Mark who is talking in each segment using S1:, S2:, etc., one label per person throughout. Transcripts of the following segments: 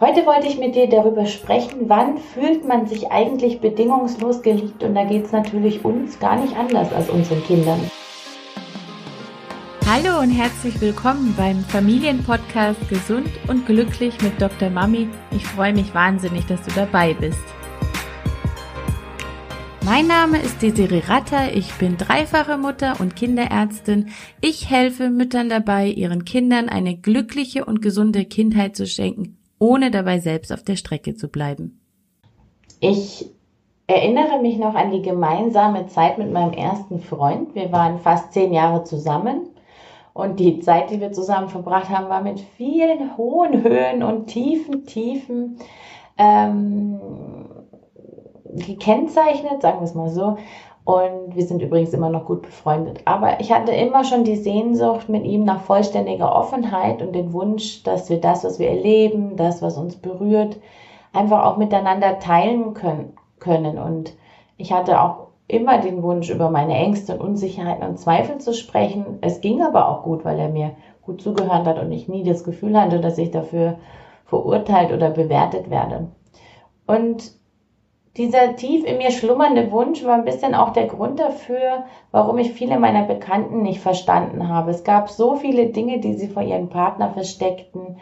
S1: Heute wollte ich mit dir darüber sprechen, wann fühlt man sich eigentlich bedingungslos geliebt und da geht es natürlich uns gar nicht anders als unseren Kindern.
S2: Hallo und herzlich willkommen beim Familienpodcast Gesund und Glücklich mit Dr. Mami. Ich freue mich wahnsinnig, dass du dabei bist. Mein Name ist Desiree Ratter, ich bin dreifache Mutter und Kinderärztin. Ich helfe Müttern dabei, ihren Kindern eine glückliche und gesunde Kindheit zu schenken ohne dabei selbst auf der Strecke zu bleiben.
S1: Ich erinnere mich noch an die gemeinsame Zeit mit meinem ersten Freund. Wir waren fast zehn Jahre zusammen. Und die Zeit, die wir zusammen verbracht haben, war mit vielen hohen Höhen und tiefen Tiefen ähm, gekennzeichnet, sagen wir es mal so. Und wir sind übrigens immer noch gut befreundet. Aber ich hatte immer schon die Sehnsucht mit ihm nach vollständiger Offenheit und den Wunsch, dass wir das, was wir erleben, das, was uns berührt, einfach auch miteinander teilen können. Und ich hatte auch immer den Wunsch, über meine Ängste und Unsicherheiten und Zweifel zu sprechen. Es ging aber auch gut, weil er mir gut zugehört hat und ich nie das Gefühl hatte, dass ich dafür verurteilt oder bewertet werde. Und dieser tief in mir schlummernde Wunsch war ein bisschen auch der Grund dafür, warum ich viele meiner Bekannten nicht verstanden habe. Es gab so viele Dinge, die sie vor ihrem Partner versteckten.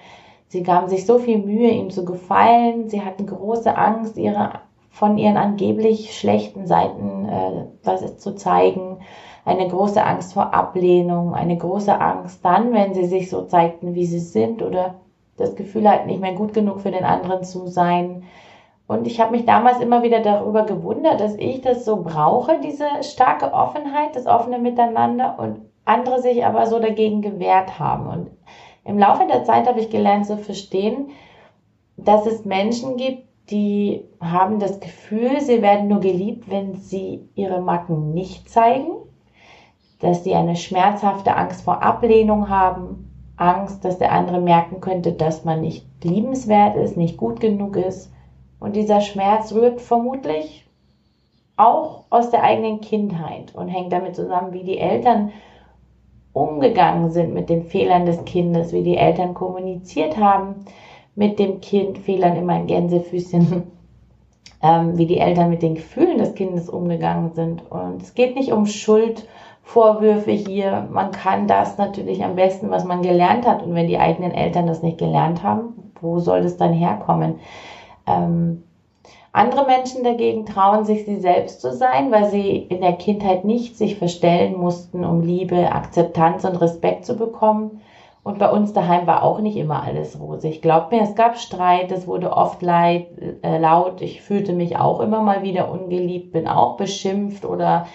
S1: Sie gaben sich so viel Mühe, ihm zu gefallen. Sie hatten große Angst, ihre, von ihren angeblich schlechten Seiten äh, was zu zeigen. Eine große Angst vor Ablehnung, eine große Angst dann, wenn sie sich so zeigten, wie sie sind oder das Gefühl hatten, nicht mehr gut genug für den anderen zu sein und ich habe mich damals immer wieder darüber gewundert, dass ich das so brauche, diese starke Offenheit, das offene Miteinander und andere sich aber so dagegen gewehrt haben. Und im Laufe der Zeit habe ich gelernt zu verstehen, dass es Menschen gibt, die haben das Gefühl, sie werden nur geliebt, wenn sie ihre Macken nicht zeigen, dass sie eine schmerzhafte Angst vor Ablehnung haben, Angst, dass der andere merken könnte, dass man nicht liebenswert ist, nicht gut genug ist und dieser Schmerz rührt vermutlich auch aus der eigenen Kindheit und hängt damit zusammen, wie die Eltern umgegangen sind mit den Fehlern des Kindes, wie die Eltern kommuniziert haben mit dem Kind, Fehlern immer ein Gänsefüßchen, ähm, wie die Eltern mit den Gefühlen des Kindes umgegangen sind. Und es geht nicht um Schuldvorwürfe hier. Man kann das natürlich am besten, was man gelernt hat. Und wenn die eigenen Eltern das nicht gelernt haben, wo soll das dann herkommen? Ähm, andere Menschen dagegen trauen sich, sie selbst zu sein, weil sie in der Kindheit nicht sich verstellen mussten, um Liebe, Akzeptanz und Respekt zu bekommen. Und bei uns daheim war auch nicht immer alles rosig. Glaubt mir, es gab Streit, es wurde oft leid, äh, laut. Ich fühlte mich auch immer mal wieder ungeliebt, bin auch beschimpft oder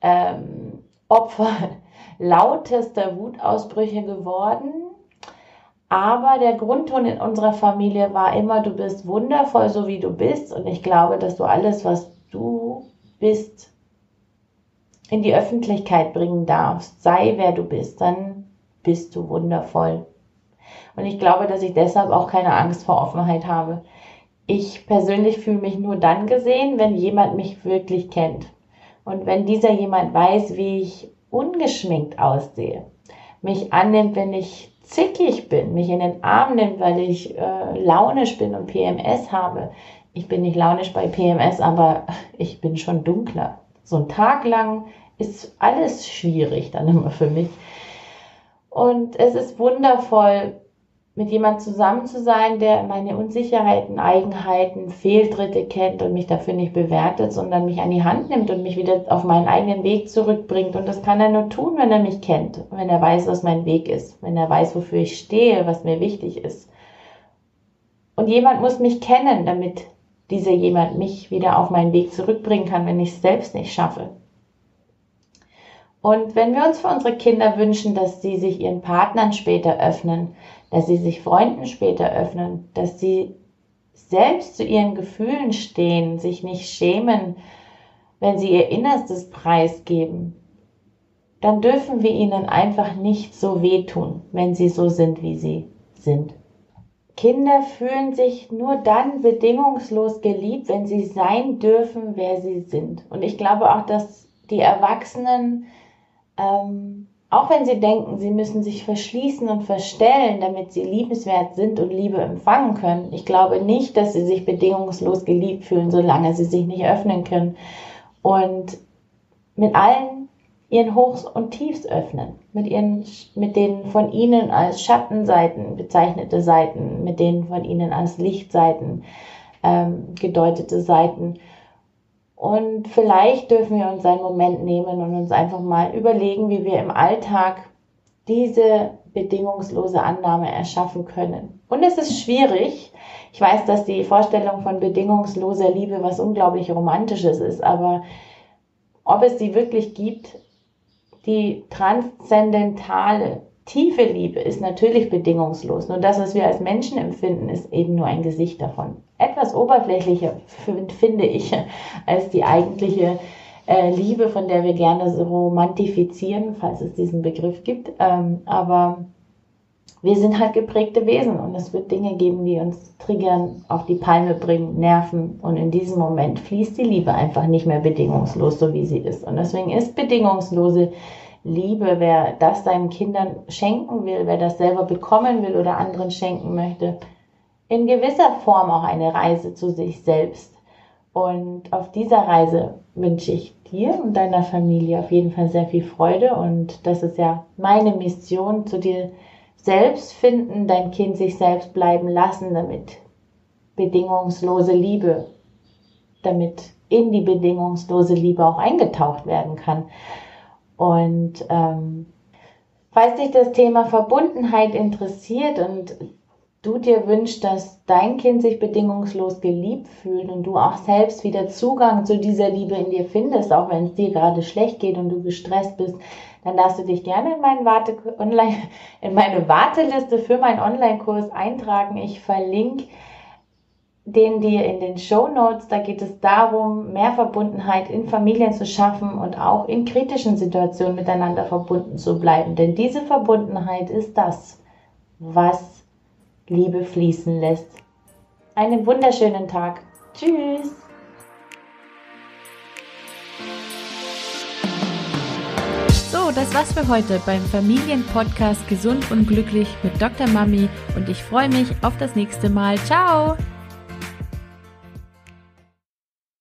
S1: ähm, Opfer lautester Wutausbrüche geworden. Aber der Grundton in unserer Familie war immer, du bist wundervoll, so wie du bist. Und ich glaube, dass du alles, was du bist, in die Öffentlichkeit bringen darfst. Sei wer du bist, dann bist du wundervoll. Und ich glaube, dass ich deshalb auch keine Angst vor Offenheit habe. Ich persönlich fühle mich nur dann gesehen, wenn jemand mich wirklich kennt. Und wenn dieser jemand weiß, wie ich ungeschminkt aussehe, mich annimmt, wenn ich zickig bin, mich in den Arm nimmt, weil ich äh, launisch bin und PMS habe. Ich bin nicht launisch bei PMS, aber ich bin schon dunkler. So ein Tag lang ist alles schwierig dann immer für mich. Und es ist wundervoll, mit jemand zusammen zu sein, der meine Unsicherheiten, Eigenheiten, Fehltritte kennt und mich dafür nicht bewertet, sondern mich an die Hand nimmt und mich wieder auf meinen eigenen Weg zurückbringt. Und das kann er nur tun, wenn er mich kennt, wenn er weiß, was mein Weg ist, wenn er weiß, wofür ich stehe, was mir wichtig ist. Und jemand muss mich kennen, damit dieser jemand mich wieder auf meinen Weg zurückbringen kann, wenn ich es selbst nicht schaffe. Und wenn wir uns für unsere Kinder wünschen, dass sie sich ihren Partnern später öffnen, dass sie sich Freunden später öffnen, dass sie selbst zu ihren Gefühlen stehen, sich nicht schämen, wenn sie ihr Innerstes preisgeben, dann dürfen wir ihnen einfach nicht so wehtun, wenn sie so sind, wie sie sind. Kinder fühlen sich nur dann bedingungslos geliebt, wenn sie sein dürfen, wer sie sind. Und ich glaube auch, dass die Erwachsenen ähm, Auch wenn sie denken, sie müssen sich verschließen und verstellen, damit sie liebenswert sind und Liebe empfangen können. Ich glaube nicht, dass sie sich bedingungslos geliebt fühlen, solange sie sich nicht öffnen können. Und mit allen ihren Hochs und Tiefs öffnen, mit ihren, mit den von ihnen als Schattenseiten bezeichnete Seiten, mit denen von ihnen als Lichtseiten ähm, gedeutete Seiten und vielleicht dürfen wir uns einen Moment nehmen und uns einfach mal überlegen, wie wir im Alltag diese bedingungslose Annahme erschaffen können. Und es ist schwierig. Ich weiß, dass die Vorstellung von bedingungsloser Liebe was unglaublich Romantisches ist, aber ob es sie wirklich gibt, die transzendentale, tiefe Liebe ist natürlich bedingungslos. Nur das, was wir als Menschen empfinden, ist eben nur ein Gesicht davon etwas oberflächlicher, finde ich, als die eigentliche äh, Liebe, von der wir gerne so romantifizieren, falls es diesen Begriff gibt. Ähm, aber wir sind halt geprägte Wesen und es wird Dinge geben, die uns triggern, auf die Palme bringen, nerven. Und in diesem Moment fließt die Liebe einfach nicht mehr bedingungslos, so wie sie ist. Und deswegen ist bedingungslose Liebe, wer das seinen Kindern schenken will, wer das selber bekommen will oder anderen schenken möchte, in gewisser Form auch eine Reise zu sich selbst. Und auf dieser Reise wünsche ich dir und deiner Familie auf jeden Fall sehr viel Freude. Und das ist ja meine Mission, zu dir selbst finden, dein Kind sich selbst bleiben lassen, damit bedingungslose Liebe, damit in die bedingungslose Liebe auch eingetaucht werden kann. Und ähm, falls dich das Thema Verbundenheit interessiert und du dir wünschst, dass dein Kind sich bedingungslos geliebt fühlt und du auch selbst wieder Zugang zu dieser Liebe in dir findest, auch wenn es dir gerade schlecht geht und du gestresst bist, dann darfst du dich gerne in, meinen Warte online, in meine Warteliste für meinen Online-Kurs eintragen. Ich verlinke den dir in den Show Notes. Da geht es darum, mehr Verbundenheit in Familien zu schaffen und auch in kritischen Situationen miteinander verbunden zu bleiben. Denn diese Verbundenheit ist das, was Liebe fließen lässt. Einen wunderschönen Tag. Tschüss.
S2: So, das war's für heute beim Familienpodcast Gesund und Glücklich mit Dr. Mami und ich freue mich auf das nächste Mal. Ciao!